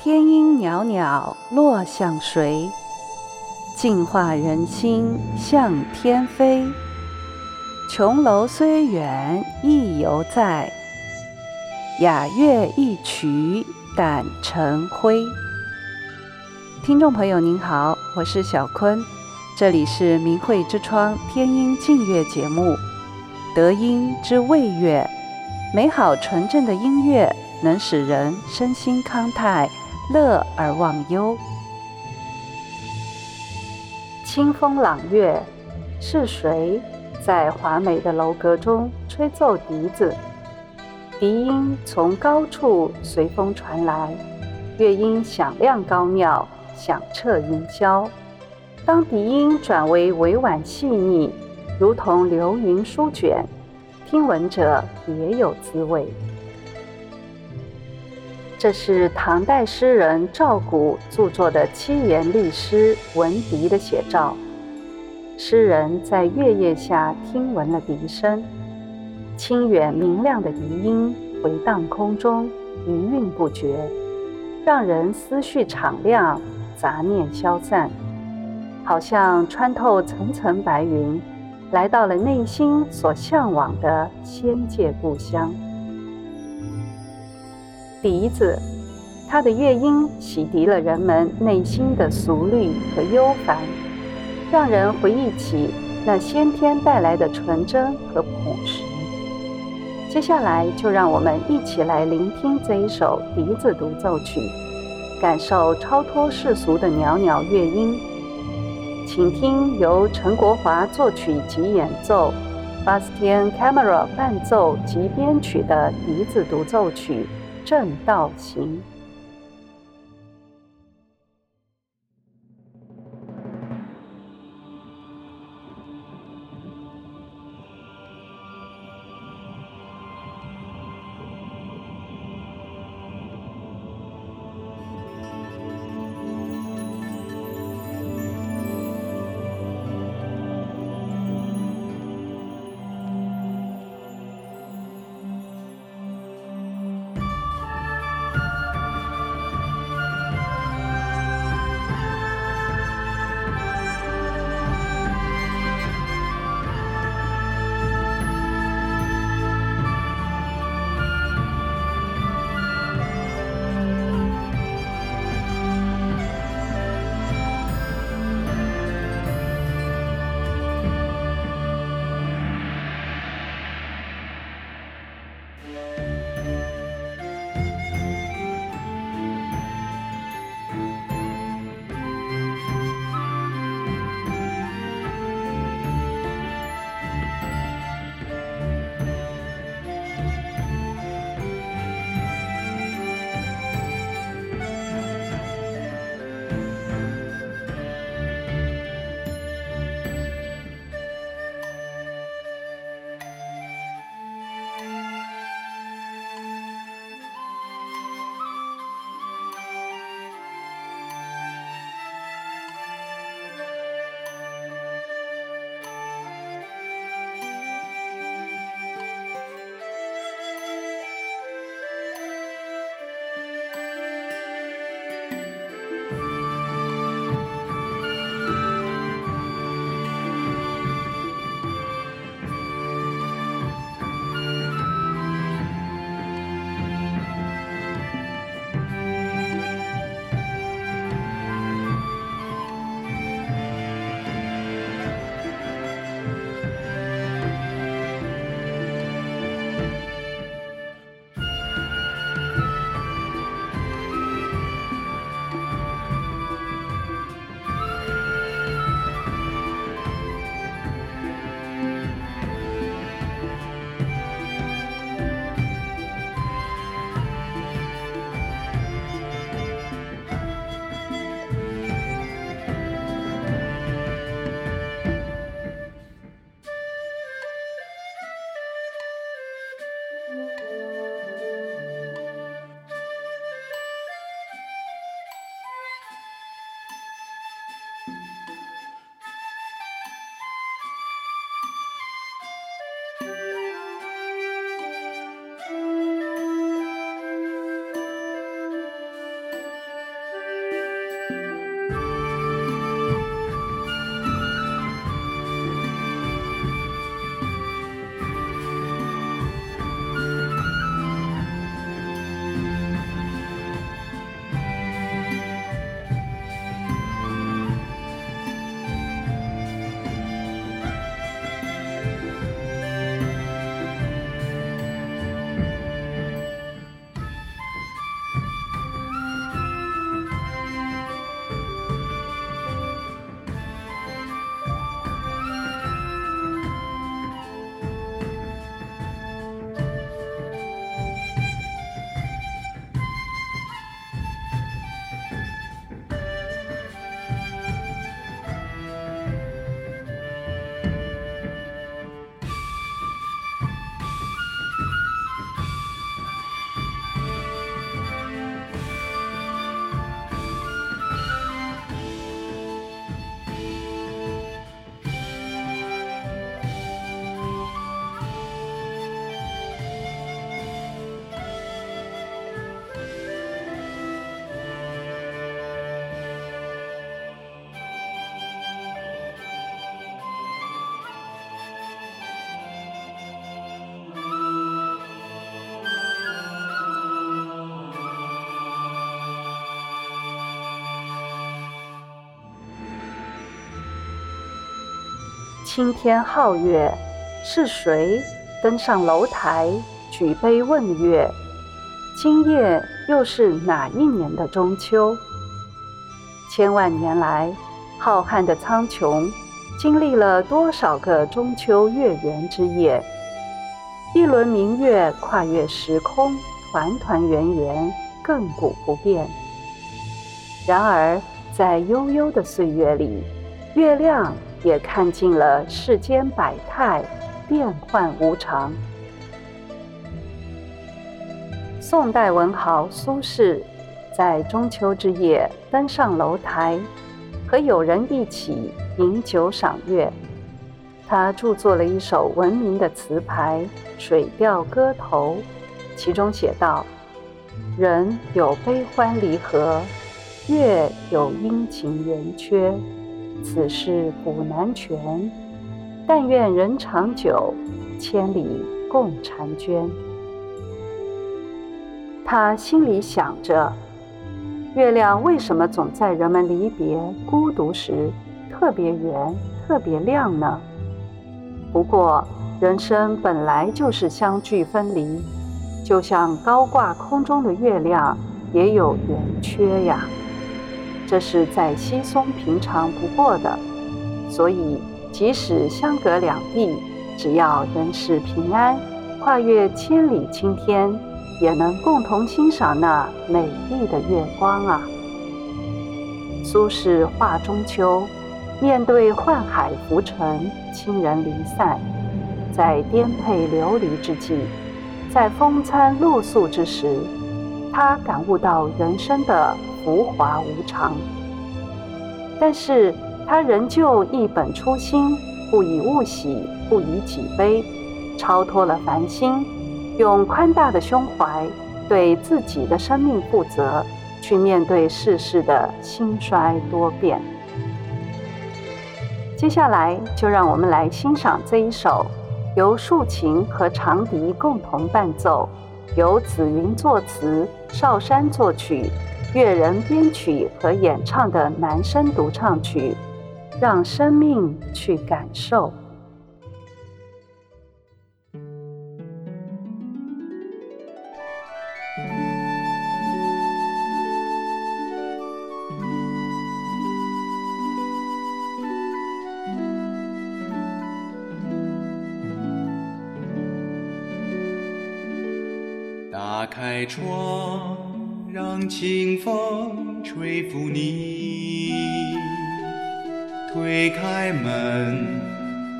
天音袅袅落向谁？净化人心向天飞。琼楼虽远意犹在，雅乐一曲胆成灰。听众朋友您好，我是小坤，这里是明慧之窗天音静乐节目，德音之味乐，美好纯正的音乐能使人身心康泰，乐而忘忧。清风朗月，是谁在华美的楼阁中吹奏笛子？笛音从高处随风传来，乐音响亮高妙，响彻云霄。当笛音转为委婉细腻，如同流云舒卷，听闻者别有滋味。这是唐代诗人赵谷著作的七言律诗《闻笛》的写照。诗人在月夜下听闻了笛声，清远明亮的笛音回荡空中，余韵不绝，让人思绪敞亮，杂念消散，好像穿透层层白云，来到了内心所向往的仙界故乡。笛子，它的乐音洗涤了人们内心的俗虑和忧烦，让人回忆起那先天带来的纯真和朴实。接下来，就让我们一起来聆听这一首笛子独奏曲，感受超脱世俗的袅袅乐音。请听由陈国华作曲及演奏，Bastien Camera 伴奏及编曲的笛子独奏曲。正道行。Música 青天皓月，是谁登上楼台举杯问月？今夜又是哪一年的中秋？千万年来，浩瀚的苍穹经历了多少个中秋月圆之夜？一轮明月跨越时空，团团圆圆，亘古不变。然而，在悠悠的岁月里，月亮也看尽了世间百态，变幻无常。宋代文豪苏轼在中秋之夜登上楼台，和友人一起饮酒赏月。他著作了一首闻名的词牌《水调歌头》，其中写道：“人有悲欢离合，月有阴晴圆缺，此事古难全。但愿人长久，千里共婵娟。”他心里想着，月亮为什么总在人们离别、孤独时特别圆、特别亮呢？不过，人生本来就是相聚分离，就像高挂空中的月亮也有圆缺呀，这是再稀松平常不过的。所以，即使相隔两地，只要人世平安，跨越千里青天。也能共同欣赏那美丽的月光啊！苏轼画中秋，面对宦海浮沉、亲人离散，在颠沛流离之际，在风餐露宿之时，他感悟到人生的浮华无常。但是他仍旧一本初心，不以物喜，不以己悲，超脱了凡心。用宽大的胸怀，对自己的生命负责，去面对世事的兴衰多变。接下来，就让我们来欣赏这一首由竖琴和长笛共同伴奏，由紫云作词、少山作曲、乐人编曲和演唱的男声独唱曲，让生命去感受。打开窗，让清风吹拂你；推开门，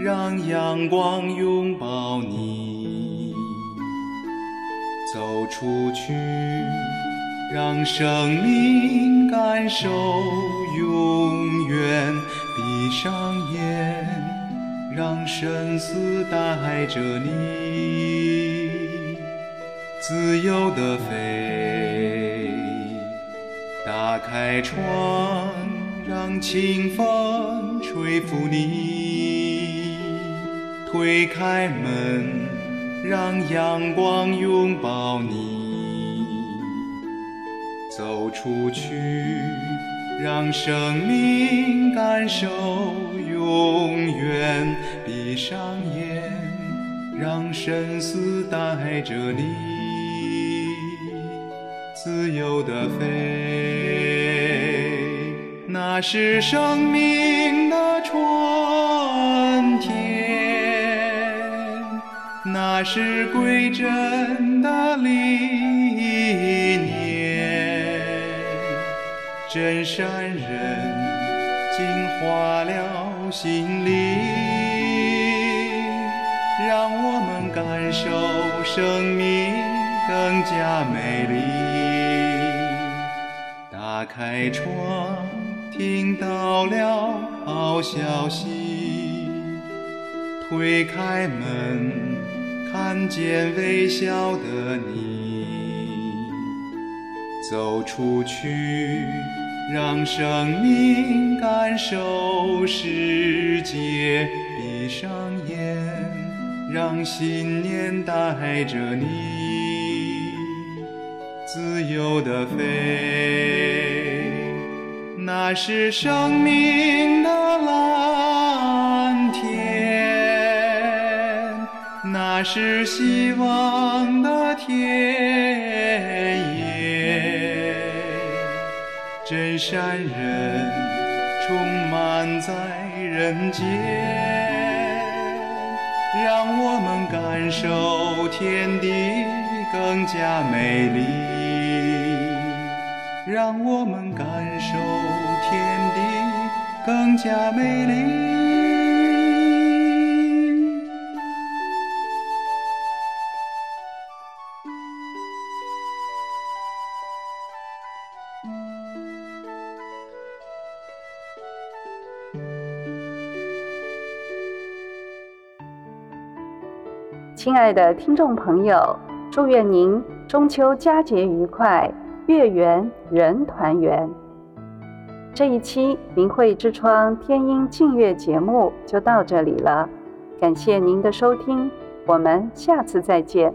让阳光拥抱你。走出去，让生命感受永远。闭上眼，让生死带着你。自由地飞，打开窗，让清风吹拂你；推开门，让阳光拥抱你。走出去，让生命感受永远。闭上眼，让神思带着你。自由地飞，那是生命的春天，那是归真的理念。真善人净化了心灵，让我们感受生命更加美丽。打开窗，听到了好消息；推开门，看见微笑的你。走出去，让生命感受世界；闭上眼，让信念带着你，自由地飞。那是生命的蓝天，那是希望的田野，真善人充满在人间，让我们感受天地更加美丽，让我们感更加美丽。亲爱的听众朋友，祝愿您中秋佳节愉快，月圆人团圆。这一期明慧之窗天音净月节目就到这里了，感谢您的收听，我们下次再见。